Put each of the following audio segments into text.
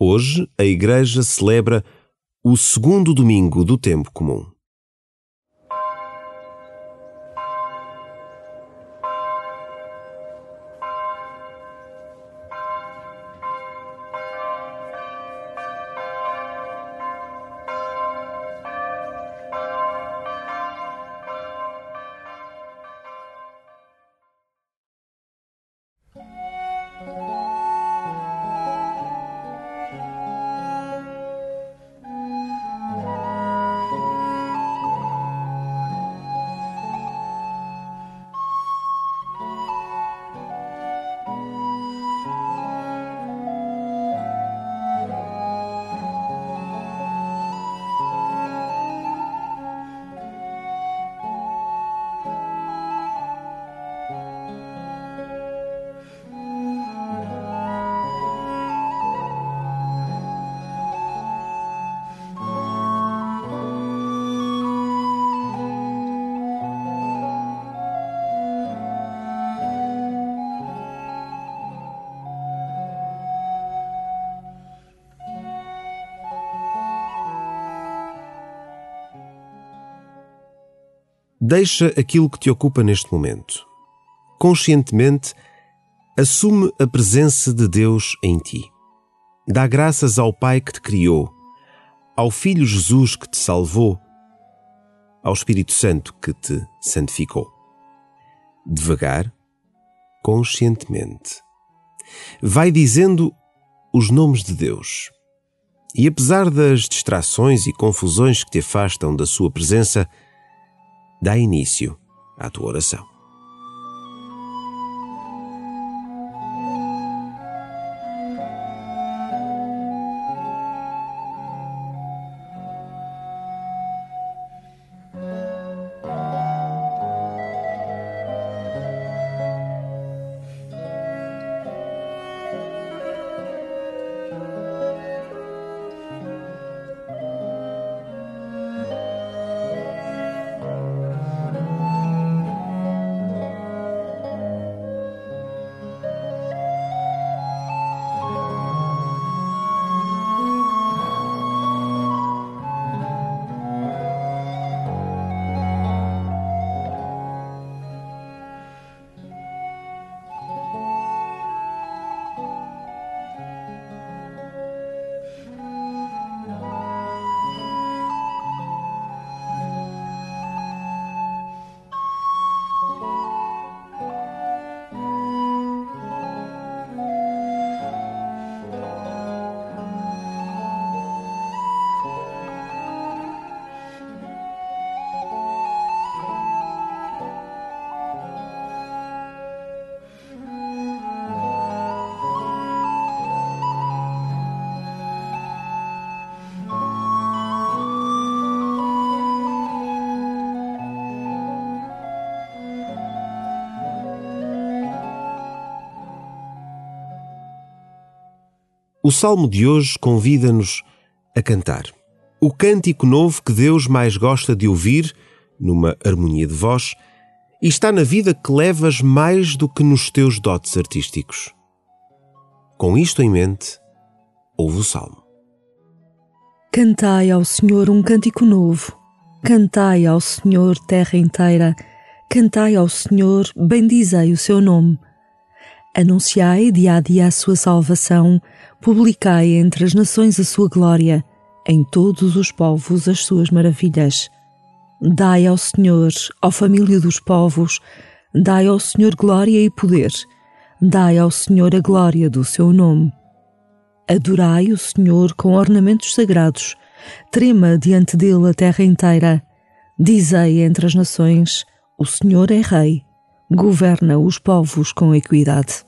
Hoje, a Igreja celebra o segundo domingo do tempo comum. Deixa aquilo que te ocupa neste momento. Conscientemente, assume a presença de Deus em ti. Dá graças ao Pai que te criou, ao Filho Jesus que te salvou, ao Espírito Santo que te santificou. Devagar, conscientemente. Vai dizendo os nomes de Deus. E apesar das distrações e confusões que te afastam da sua presença, dá início à tua oração. O salmo de hoje convida-nos a cantar. O cântico novo que Deus mais gosta de ouvir, numa harmonia de voz, e está na vida que levas mais do que nos teus dotes artísticos. Com isto em mente, ouve o salmo. Cantai ao Senhor um cântico novo. Cantai ao Senhor terra inteira. Cantai ao Senhor, bendizei o seu nome. Anunciai dia a dia a sua salvação publicai entre as nações a sua glória, em todos os povos as suas maravilhas. Dai ao Senhor, ó família dos povos, dai ao Senhor glória e poder, dai ao Senhor a glória do seu nome. Adorai o Senhor com ornamentos sagrados, trema diante dele a terra inteira. Dizei entre as nações: O Senhor é Rei, governa os povos com equidade.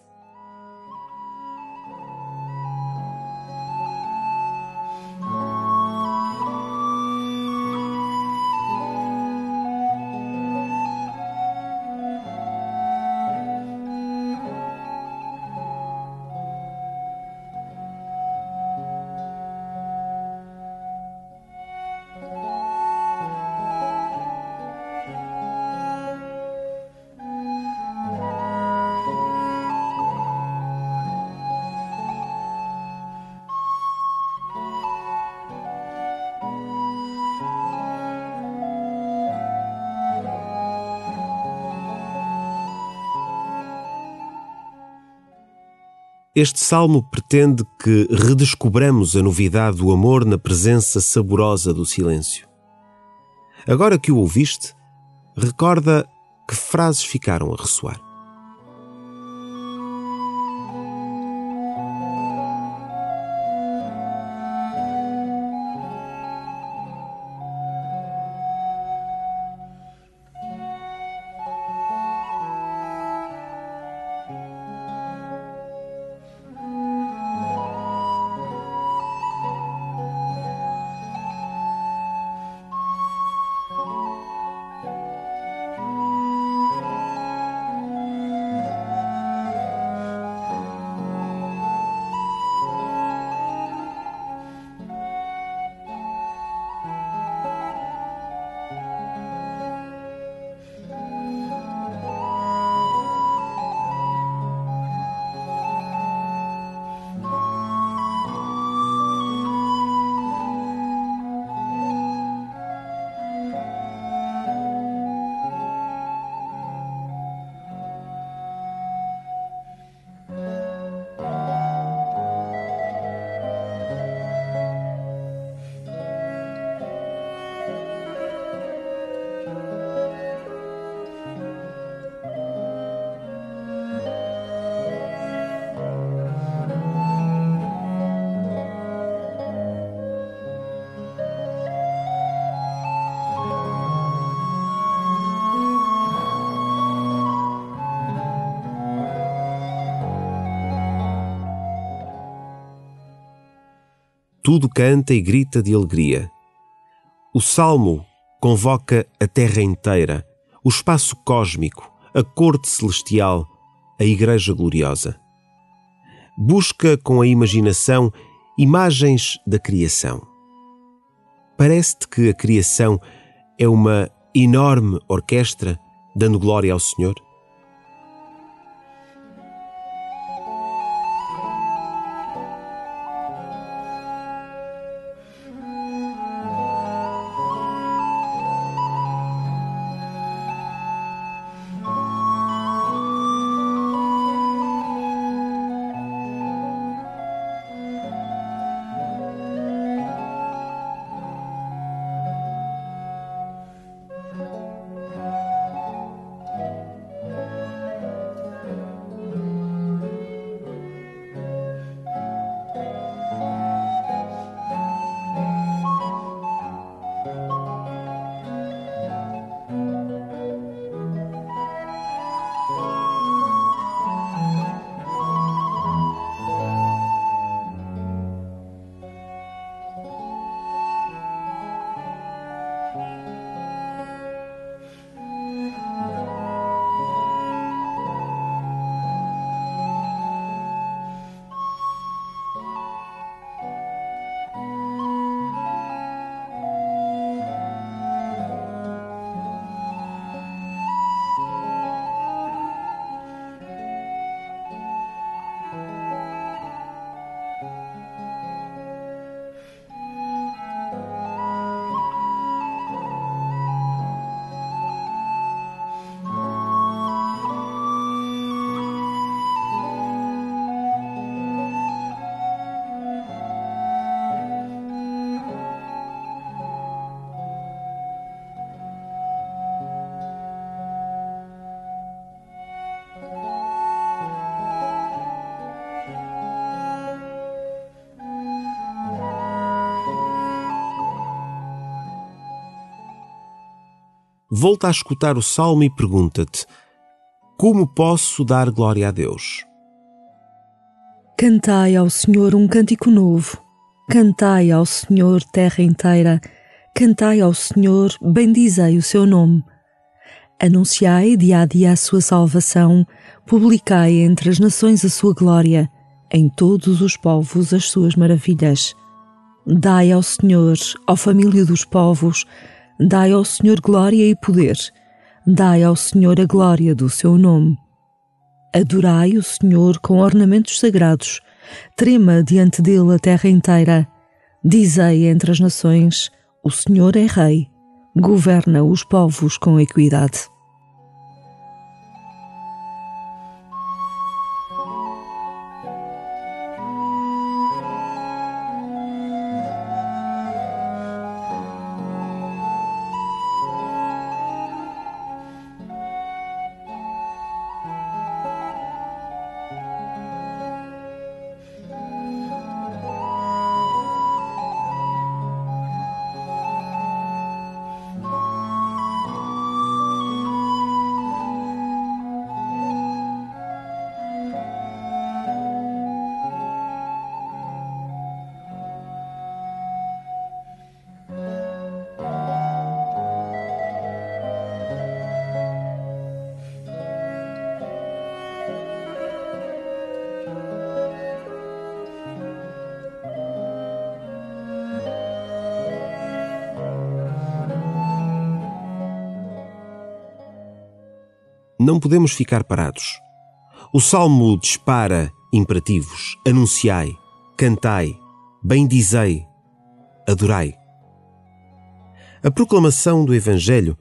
Este salmo pretende que redescobramos a novidade do amor na presença saborosa do silêncio. Agora que o ouviste, recorda que frases ficaram a ressoar. Tudo canta e grita de alegria. O salmo convoca a terra inteira, o espaço cósmico, a corte celestial, a Igreja gloriosa. Busca com a imaginação imagens da criação. Parece-te que a criação é uma enorme orquestra dando glória ao Senhor? Volta a escutar o salmo e pergunta-te: Como posso dar glória a Deus? Cantai ao Senhor um cântico novo. Cantai ao Senhor, terra inteira. Cantai ao Senhor, bendizei o seu nome. Anunciai dia a dia a sua salvação, publicai entre as nações a sua glória, em todos os povos as suas maravilhas. Dai ao Senhor, ó família dos povos, Dai ao Senhor glória e poder, dai ao Senhor a glória do seu nome. Adorai o Senhor com ornamentos sagrados, trema diante dele a terra inteira. Dizei entre as nações: O Senhor é Rei, governa os povos com equidade. Não podemos ficar parados. O salmo dispara imperativos: anunciai, cantai, bendizei, adorai. A proclamação do Evangelho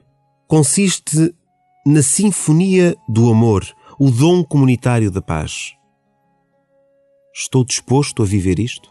consiste na sinfonia do amor, o dom comunitário da paz. Estou disposto a viver isto?